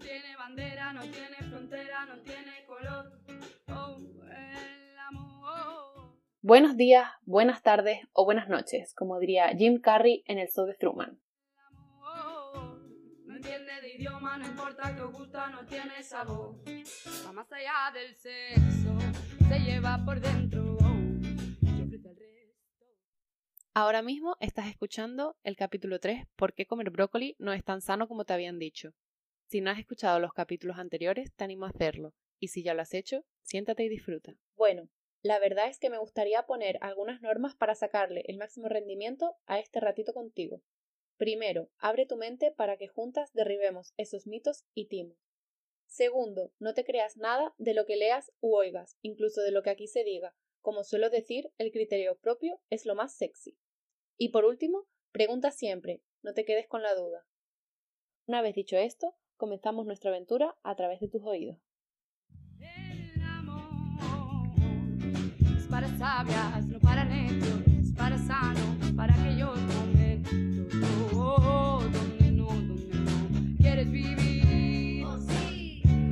tiene bandera, no tiene frontera, no tiene color. Oh, el amor. Buenos días, buenas tardes o buenas noches, como diría Jim Carrey en el show de Truman. amor. No entiende de idioma, no importa que os gusta, no tiene sabor. Va más allá del sexo, se lleva por dentro. Ahora mismo estás escuchando el capítulo 3, ¿Por qué comer brócoli no es tan sano como te habían dicho? Si no has escuchado los capítulos anteriores, te animo a hacerlo. Y si ya lo has hecho, siéntate y disfruta. Bueno, la verdad es que me gustaría poner algunas normas para sacarle el máximo rendimiento a este ratito contigo. Primero, abre tu mente para que juntas derribemos esos mitos y timos. Segundo, no te creas nada de lo que leas u oigas, incluso de lo que aquí se diga. Como suelo decir, el criterio propio es lo más sexy. Y por último, pregunta siempre, no te quedes con la duda. Una vez dicho esto, comenzamos nuestra aventura a través de tus oídos. El amor es para sabias, no para necios, es para sanos, para aquellos momentos oh, donde no, donde no quieres vivir.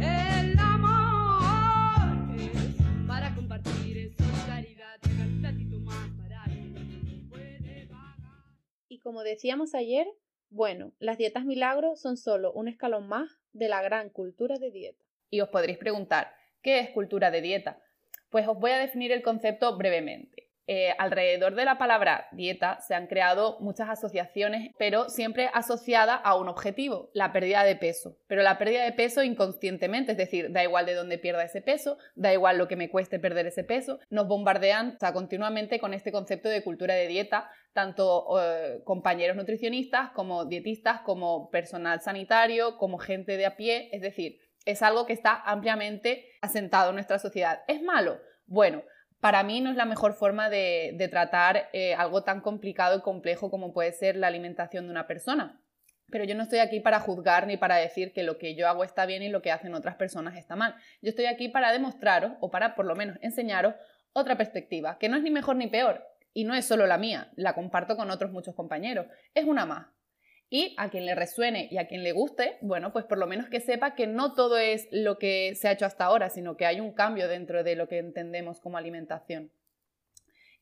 El amor es para compartir, es solidaridad, un ratito más para no puede pagar. Y como decíamos ayer, bueno, las dietas milagro son solo un escalón más de la gran cultura de dieta. Y os podréis preguntar, ¿qué es cultura de dieta? Pues os voy a definir el concepto brevemente. Eh, alrededor de la palabra dieta se han creado muchas asociaciones, pero siempre asociada a un objetivo, la pérdida de peso. Pero la pérdida de peso inconscientemente, es decir, da igual de dónde pierda ese peso, da igual lo que me cueste perder ese peso, nos bombardean continuamente con este concepto de cultura de dieta, tanto eh, compañeros nutricionistas como dietistas, como personal sanitario, como gente de a pie, es decir, es algo que está ampliamente asentado en nuestra sociedad. ¿Es malo? Bueno, para mí no es la mejor forma de, de tratar eh, algo tan complicado y complejo como puede ser la alimentación de una persona. Pero yo no estoy aquí para juzgar ni para decir que lo que yo hago está bien y lo que hacen otras personas está mal. Yo estoy aquí para demostraros o para por lo menos enseñaros otra perspectiva, que no es ni mejor ni peor. Y no es solo la mía, la comparto con otros muchos compañeros. Es una más. Y a quien le resuene y a quien le guste, bueno, pues por lo menos que sepa que no todo es lo que se ha hecho hasta ahora, sino que hay un cambio dentro de lo que entendemos como alimentación.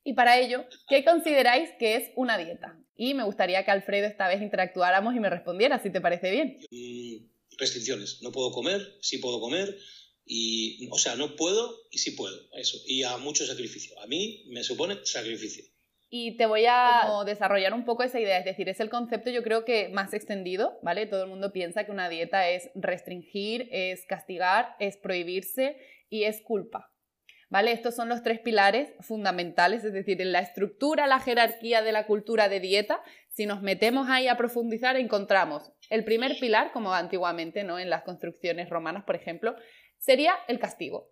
Y para ello, ¿qué consideráis que es una dieta? Y me gustaría que Alfredo esta vez interactuáramos y me respondiera, si te parece bien. Mm, restricciones. No puedo comer, sí puedo comer. Y, o sea, no puedo y sí puedo. Eso. Y a mucho sacrificio. A mí me supone sacrificio. Y te voy a desarrollar un poco esa idea, es decir, es el concepto yo creo que más extendido, ¿vale? Todo el mundo piensa que una dieta es restringir, es castigar, es prohibirse y es culpa. ¿Vale? Estos son los tres pilares fundamentales, es decir, en la estructura, la jerarquía de la cultura de dieta, si nos metemos ahí a profundizar, encontramos el primer pilar, como antiguamente, ¿no? En las construcciones romanas, por ejemplo, sería el castigo.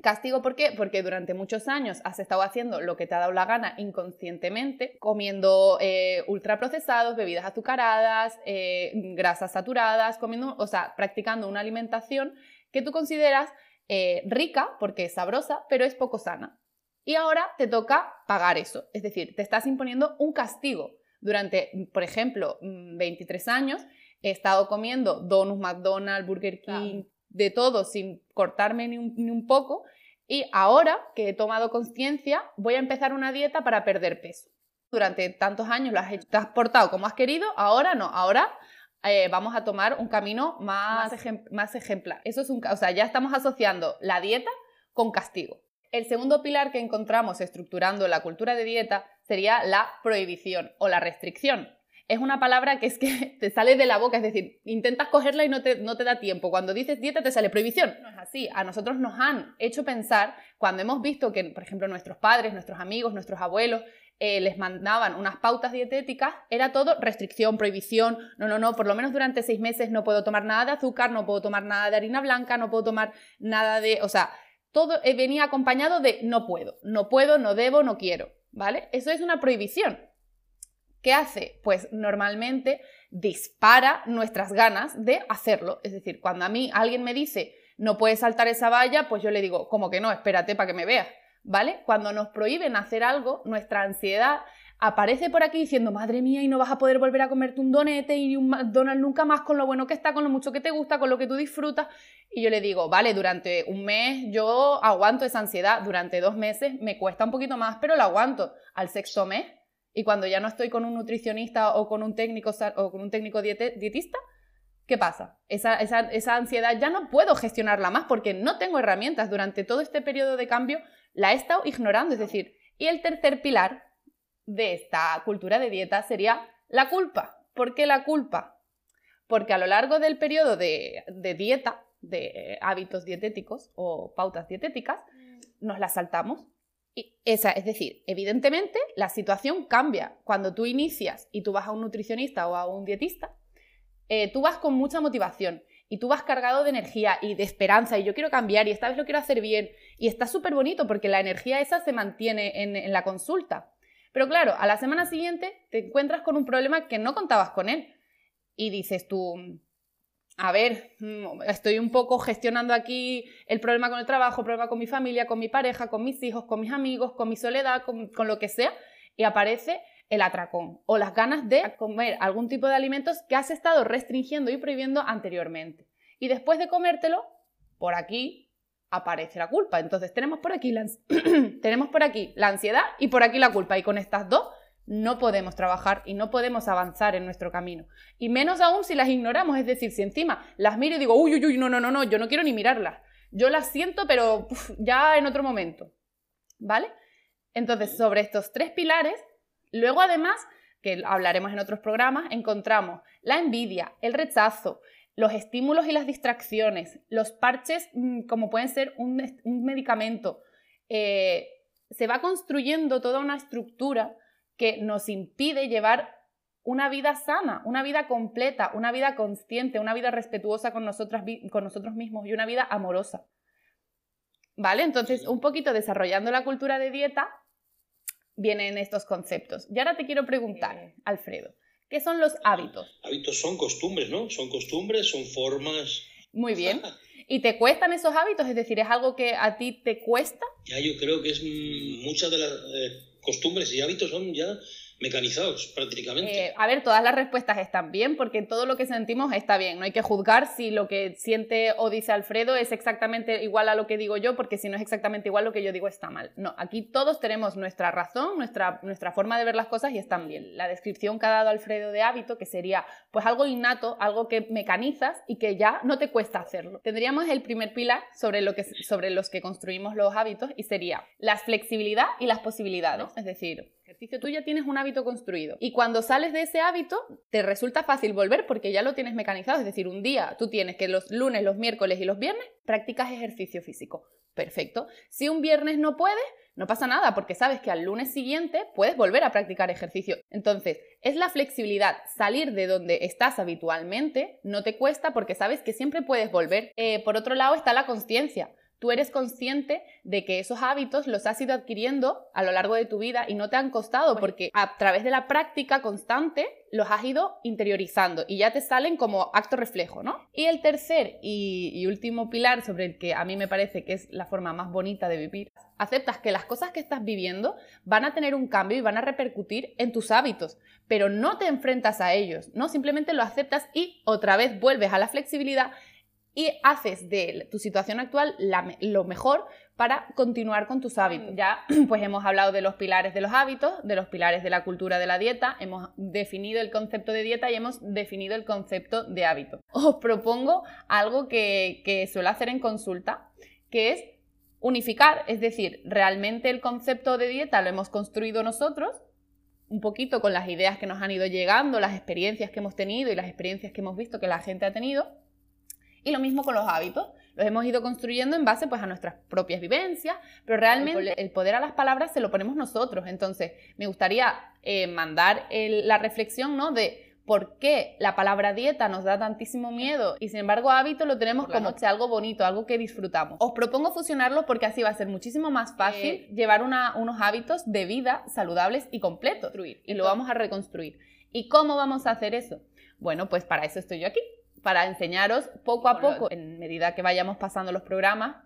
Castigo, ¿por qué? Porque durante muchos años has estado haciendo lo que te ha dado la gana inconscientemente, comiendo eh, ultraprocesados, bebidas azucaradas, eh, grasas saturadas, comiendo, o sea, practicando una alimentación que tú consideras eh, rica porque es sabrosa, pero es poco sana. Y ahora te toca pagar eso, es decir, te estás imponiendo un castigo. Durante, por ejemplo, 23 años he estado comiendo donuts, McDonald's, Burger King, de todo sin cortarme ni un, ni un poco. Y ahora que he tomado conciencia, voy a empezar una dieta para perder peso. Durante tantos años lo has, hecho, te has portado como has querido, ahora no, ahora eh, vamos a tomar un camino más, Más ejem- más ejemplar. Eso es un, o sea, ya estamos asociando la dieta con castigo. El segundo pilar que encontramos estructurando la cultura de dieta sería la prohibición o la restricción. Es una palabra que es que te sale de la boca, es decir, intentas cogerla y no te, no te da tiempo. Cuando dices dieta te sale prohibición. No es así. A nosotros nos han hecho pensar, cuando hemos visto que, por ejemplo, nuestros padres, nuestros amigos, nuestros abuelos eh, les mandaban unas pautas dietéticas, era todo restricción, prohibición, no, no, no, por lo menos durante seis meses no puedo tomar nada de azúcar, no puedo tomar nada de harina blanca, no puedo tomar nada de, o sea, todo eh, venía acompañado de no puedo, no puedo, no debo, no quiero, ¿vale? Eso es una prohibición. ¿Qué hace? Pues normalmente dispara nuestras ganas de hacerlo. Es decir, cuando a mí alguien me dice no puedes saltar esa valla, pues yo le digo, como que no, espérate para que me veas. ¿Vale? Cuando nos prohíben hacer algo, nuestra ansiedad aparece por aquí diciendo, madre mía, y no vas a poder volver a comerte un donete y un McDonald's nunca más con lo bueno que está, con lo mucho que te gusta, con lo que tú disfrutas. Y yo le digo, vale, durante un mes yo aguanto esa ansiedad, durante dos meses me cuesta un poquito más, pero la aguanto. Al sexto mes, y cuando ya no estoy con un nutricionista o con un técnico, o con un técnico dietista, ¿qué pasa? Esa, esa, esa ansiedad ya no puedo gestionarla más porque no tengo herramientas. Durante todo este periodo de cambio la he estado ignorando. Es decir, y el tercer pilar de esta cultura de dieta sería la culpa. ¿Por qué la culpa? Porque a lo largo del periodo de, dieta, de hábitos dietéticos o pautas dietéticas, nos las saltamos. Esa, es decir, evidentemente la situación cambia. Cuando tú inicias y tú vas a un nutricionista o a un dietista, eh, tú vas con mucha motivación y tú vas cargado de energía y de esperanza y yo quiero cambiar y esta vez lo quiero hacer bien y está súper bonito porque la energía esa se mantiene en la consulta. Pero claro, a la semana siguiente te encuentras con un problema que no contabas con él. Y dices tú, a ver, mm, estoy un poco gestionando aquí el problema con el trabajo, el problema con mi familia, con mi pareja, con mis hijos, con mis amigos, con mi soledad, con, lo que sea, y aparece el atracón o las ganas de comer algún tipo de alimentos que has estado restringiendo y prohibiendo anteriormente. Y después de comértelo, por aquí aparece la culpa. Entonces tenemos por aquí tenemos por aquí la ansiedad y por aquí la culpa. Y con estas dos no podemos trabajar y no podemos avanzar en nuestro camino. Y menos aún si las ignoramos, es decir, si encima las miro y digo, uy, uy, uy, no, no, no, no, yo no quiero ni mirarlas. Yo las siento, pero ya en otro momento. ¿Vale? Entonces, sobre estos tres pilares, luego además, que hablaremos en otros programas, encontramos la envidia, el rechazo, los estímulos y las distracciones, los parches mm, como pueden ser un, medicamento, eh, se va construyendo toda una estructura que nos impide llevar una vida sana, una vida completa, una vida consciente, una vida respetuosa con, con nosotros mismos y una vida amorosa. ¿Vale? Entonces, un poquito desarrollando la cultura de dieta, vienen estos conceptos. Y ahora te quiero preguntar, Alfredo, ¿Qué son los hábitos? Hábitos son costumbres, ¿no? Son costumbres, son formas. Muy bien. ¿Y te cuestan esos hábitos? Es decir, ¿es algo que a ti te cuesta? Ya, yo creo que es muchas de las eh, costumbres y hábitos son ya mecanizados prácticamente. Eh, a ver, todas las respuestas están bien porque todo lo que sentimos está bien. No hay que juzgar si lo que siente o dice Alfredo es exactamente igual a lo que digo yo, porque si no es exactamente igual lo que yo digo está mal. No, aquí todos tenemos nuestra razón, nuestra, nuestra forma de ver las cosas y están bien. La descripción que ha dado Alfredo de hábito, que sería pues algo innato, algo que mecanizas y que ya no te cuesta hacerlo. Tendríamos el primer pilar sobre, lo que, sobre los que construimos los hábitos y sería la flexibilidad y las posibilidades. Es decir, ejercicio, tú ya tienes un hábito construido. Y cuando sales de ese hábito, te resulta fácil volver porque ya lo tienes mecanizado. Es decir, un día tú tienes que los lunes, los miércoles y los viernes practicas ejercicio físico. Perfecto. Si un viernes no puedes, no pasa nada porque sabes que al lunes siguiente puedes volver a practicar ejercicio. Entonces, es la flexibilidad, salir de donde estás habitualmente, no te cuesta porque sabes que siempre puedes volver. Eh, por otro lado está la conciencia tú eres consciente de que esos hábitos los has ido adquiriendo a lo largo de tu vida y no te han costado porque a través de la práctica constante los has ido interiorizando y ya te salen como acto reflejo, ¿no? Y el tercer y, último pilar sobre el que a mí me parece que es la forma más bonita de vivir, aceptas que las cosas que estás viviendo van a tener un cambio y van a repercutir en tus hábitos, pero no te enfrentas a ellos, ¿no? Simplemente lo aceptas y otra vez vuelves a la flexibilidad y haces de tu situación actual lo mejor para continuar con tus hábitos. Ya pues hemos hablado de los pilares de los hábitos, de los pilares de la cultura de la dieta, hemos definido el concepto de dieta y hemos definido el concepto de hábito. Os propongo algo que, que suelo hacer en consulta, que es unificar, es decir, realmente el concepto de dieta lo hemos construido nosotros, un poquito con las ideas que nos han ido llegando, las experiencias que hemos tenido y las experiencias que hemos visto que la gente ha tenido, y lo mismo con los hábitos. Los hemos ido construyendo en base pues, a nuestras propias vivencias, pero realmente el poder a las palabras se lo ponemos nosotros. Entonces, me gustaría eh, mandar la reflexión ¿no? de por qué la palabra dieta nos da tantísimo miedo y sin embargo hábito lo tenemos como algo bonito, algo que disfrutamos. Os propongo fusionarlo porque así va a ser muchísimo más fácil eh. llevar unos hábitos de vida saludables y completos y lo vamos a reconstruir. ¿Y cómo vamos a hacer eso? Bueno, pues para eso estoy yo aquí para enseñaros poco a poco, en medida que vayamos pasando los programas,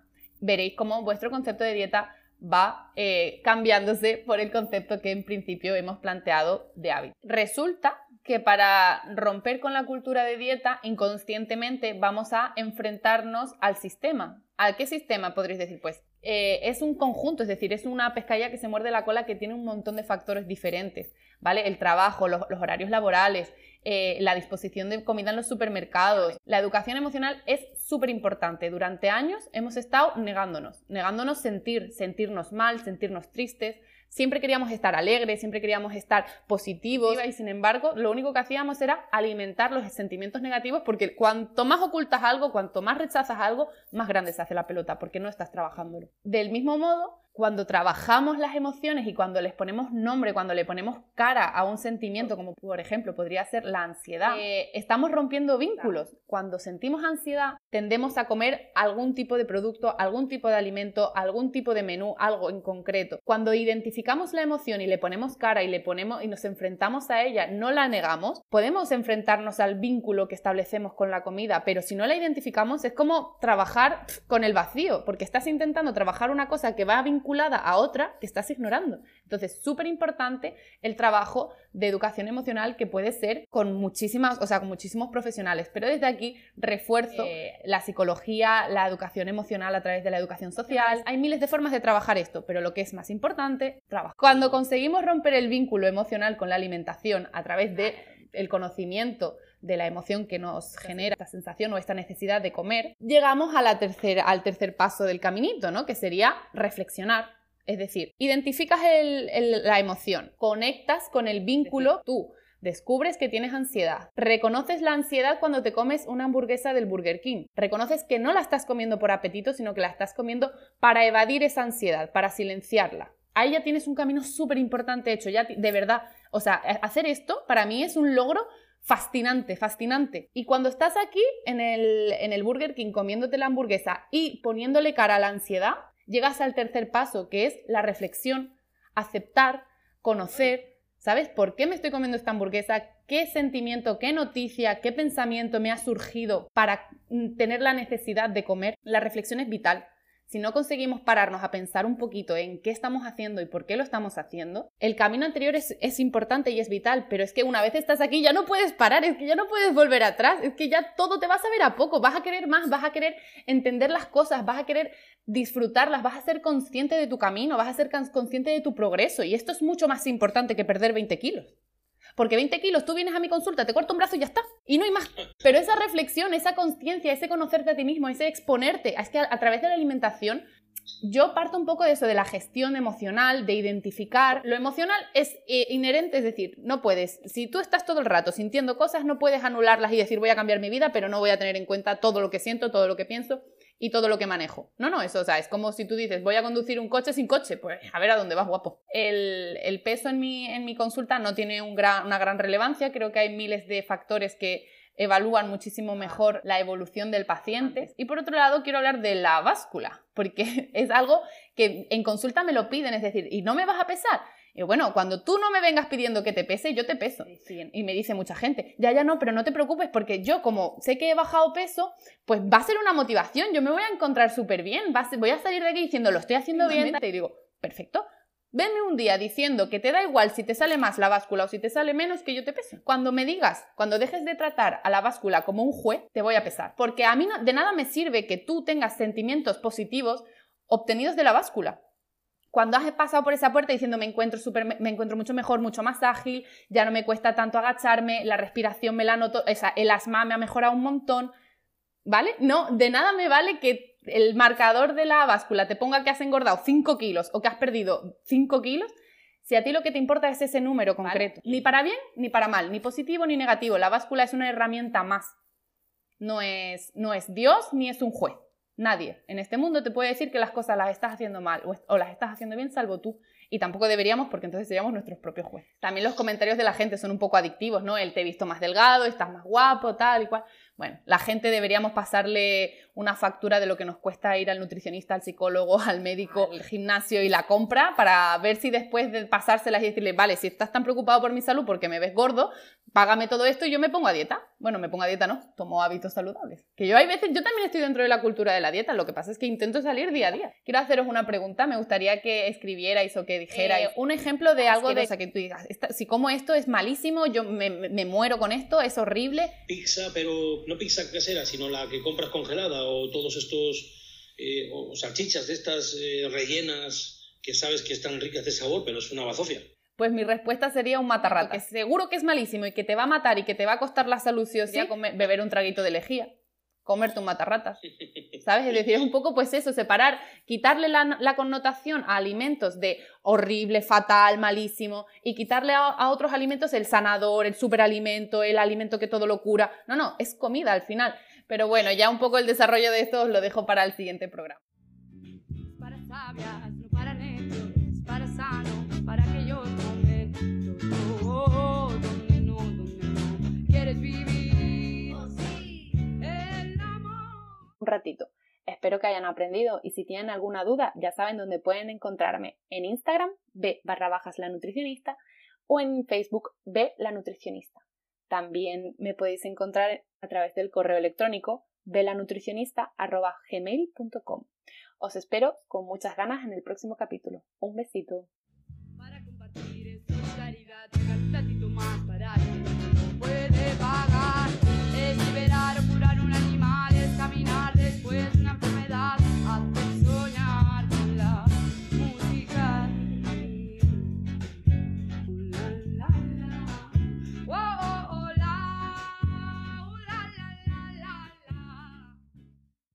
veréis cómo vuestro concepto de dieta va eh, cambiándose por el concepto que en principio hemos planteado de hábito. Resulta que para romper con la cultura de dieta, inconscientemente vamos a enfrentarnos al sistema. ¿A qué sistema podréis decir? Pues eh, es un conjunto, es decir, es una pescadilla que se muerde la cola que tiene un montón de factores diferentes, ¿vale? El trabajo, los, horarios laborales, eh, la disposición de comida en los supermercados. La educación emocional es súper importante. Durante años hemos estado negándonos, negándonos sentir, sentirnos mal, sentirnos tristes, Siempre queríamos estar alegres, siempre queríamos estar positivos y sin embargo lo único que hacíamos era alimentar los sentimientos negativos porque cuanto más ocultas algo, cuanto más rechazas algo, más grande se hace la pelota porque no estás trabajándolo. Del mismo modo, cuando trabajamos las emociones y cuando les ponemos nombre, cuando le ponemos cara a un sentimiento, como por ejemplo podría ser la ansiedad, eh, estamos rompiendo vínculos. Cuando sentimos ansiedad, tendemos a comer algún tipo de producto, algún tipo de alimento, algún tipo de menú, algo en concreto. Cuando identificamos la emoción y le ponemos cara y le ponemos y nos enfrentamos a ella, no la negamos, podemos enfrentarnos al vínculo que establecemos con la comida, pero si no la identificamos es como trabajar con el vacío, porque estás intentando trabajar una cosa que va a vincular a otra que estás ignorando. Entonces, súper importante el trabajo de educación emocional que puede ser con muchísimas, o sea, con muchísimos profesionales. Pero desde aquí refuerzo eh, la psicología, la educación emocional a través de la educación social. Hay miles de formas de trabajar esto, pero lo que es más importante, trabajo. Cuando conseguimos romper el vínculo emocional con la alimentación a través de el conocimiento de la emoción que nos genera esta sensación o esta necesidad de comer, llegamos a la tercera, al tercer paso del caminito, ¿no? Que sería reflexionar. Es decir, identificas la emoción, conectas con el vínculo, tú descubres que tienes ansiedad, reconoces la ansiedad cuando te comes una hamburguesa del Burger King, reconoces que no la estás comiendo por apetito, sino que la estás comiendo para evadir esa ansiedad, para silenciarla. Ahí ya tienes un camino súper importante hecho, ya de verdad, o sea, hacer esto para mí es un logro fascinante, fascinante. Y cuando estás aquí en el, en el Burger King comiéndote la hamburguesa y poniéndole cara a la ansiedad, llegas al tercer paso, que es la reflexión, aceptar, conocer, ¿sabes? ¿Por qué me estoy comiendo esta hamburguesa? ¿Qué sentimiento, qué noticia, qué pensamiento me ha surgido para mm, tener la necesidad de comer? La reflexión es vital. Si no conseguimos pararnos a pensar un poquito en qué estamos haciendo y por qué lo estamos haciendo, el camino anterior es, importante y es vital, pero es que una vez estás aquí ya no puedes parar, es que ya no puedes volver atrás, es que ya todo te va a saber a poco, vas a querer más, vas a querer entender las cosas, vas a querer disfrutarlas, vas a ser consciente de tu camino, vas a ser consciente de tu progreso y esto es mucho más importante que perder 20 kilos. Porque 20 kilos, tú vienes a mi consulta, te corto un brazo y ya está. Y no hay más. Pero esa reflexión, esa conciencia, ese conocerte a ti mismo, ese exponerte, es que a, través de la alimentación yo parto un poco de eso, de la gestión emocional, de identificar. Lo emocional es eh, inherente, es decir, no puedes, si tú estás todo el rato sintiendo cosas, no puedes anularlas y decir voy a cambiar mi vida, pero no voy a tener en cuenta todo lo que siento, todo lo que pienso y todo lo que manejo. No, no, eso, o sea, es como si tú dices, voy a conducir un coche sin coche, pues a ver a dónde vas, guapo. El, peso en mi, en mi consulta no tiene una gran relevancia, creo que hay miles de factores que evalúan muchísimo mejor la evolución del paciente. Y por otro lado, quiero hablar de la báscula, porque es algo que en consulta me lo piden, es decir, ¿y no me vas a pesar? Y bueno, cuando tú no me vengas pidiendo que te pese, yo te peso. Y me dice mucha gente, ya, ya no, pero no te preocupes porque yo como sé que he bajado peso, pues va a ser una motivación, yo me voy a encontrar súper bien, voy a salir de aquí diciendo, lo estoy haciendo bien. Y digo, perfecto, Venme un día diciendo que te da igual si te sale más la báscula o si te sale menos que yo te pese. Cuando me digas, cuando dejes de tratar a la báscula como un juez, te voy a pesar. Porque a mí de nada me sirve que tú tengas sentimientos positivos obtenidos de la báscula cuando has pasado por esa puerta diciendo me encuentro, me encuentro mucho mejor, mucho más ágil, ya no me cuesta tanto agacharme, la respiración me la noto, el asma me ha mejorado un montón, ¿vale? No, de nada me vale que el marcador de la báscula te ponga que has engordado 5 kilos o que has perdido 5 kilos, si a ti lo que te importa es ese número concreto, ni para bien ni para mal, ni positivo ni negativo, la báscula es una herramienta más, no es, no es Dios ni es un juez. Nadie en este mundo te puede decir que las cosas las estás haciendo mal o, las estás haciendo bien, salvo tú. Y tampoco deberíamos porque entonces seríamos nuestros propios jueces. También los comentarios de la gente son un poco adictivos, ¿no? El te he visto más delgado, estás más guapo, tal y cual. Bueno, la gente deberíamos pasarle una factura de lo que nos cuesta ir al nutricionista, al psicólogo, al médico, al gimnasio y la compra para ver si después de pasárselas y decirle, vale, si estás tan preocupado por mi salud porque me ves gordo, págame todo esto y yo me pongo a dieta. Bueno, me pongo a dieta, no, tomo hábitos saludables. Que yo hay veces, yo también estoy dentro de la cultura de la dieta, lo que pasa es que intento salir día a día. Quiero haceros una pregunta, me gustaría que escribierais o que dijerais Eh, un ejemplo de algo de o sea, que tú digas, "Esta- si como esto es malísimo, yo me, me- me muero con esto, es horrible. Pizza, pero no pizza casera, sino la que compras congelada o todos estos eh, o salchichas de estas eh, rellenas que sabes que están ricas de sabor, pero es una bazofia. Pues mi respuesta sería un matarrata. Que seguro que es malísimo y que te va a matar y que te va a costar la salud sí o sí, comer- beber un traguito de lejía. Comerte un matarratas. ¿Sabes? Es decir, es un poco pues eso, separar, quitarle la, la connotación a alimentos de horrible, fatal, malísimo y quitarle a, a otros alimentos el sanador, el superalimento, el alimento que todo lo cura. No, no, es comida al final. Pero bueno, ya un poco el desarrollo de esto os lo dejo para el siguiente programa. Para sabias, ratito. Espero que hayan aprendido y si tienen alguna duda ya saben dónde pueden encontrarme en Instagram, b barra bajas la nutricionista o en Facebook, b la nutricionista. También me podéis encontrar a través del correo electrónico belanutricionista.gmail.com. Os espero con muchas ganas en el próximo capítulo. Un besito.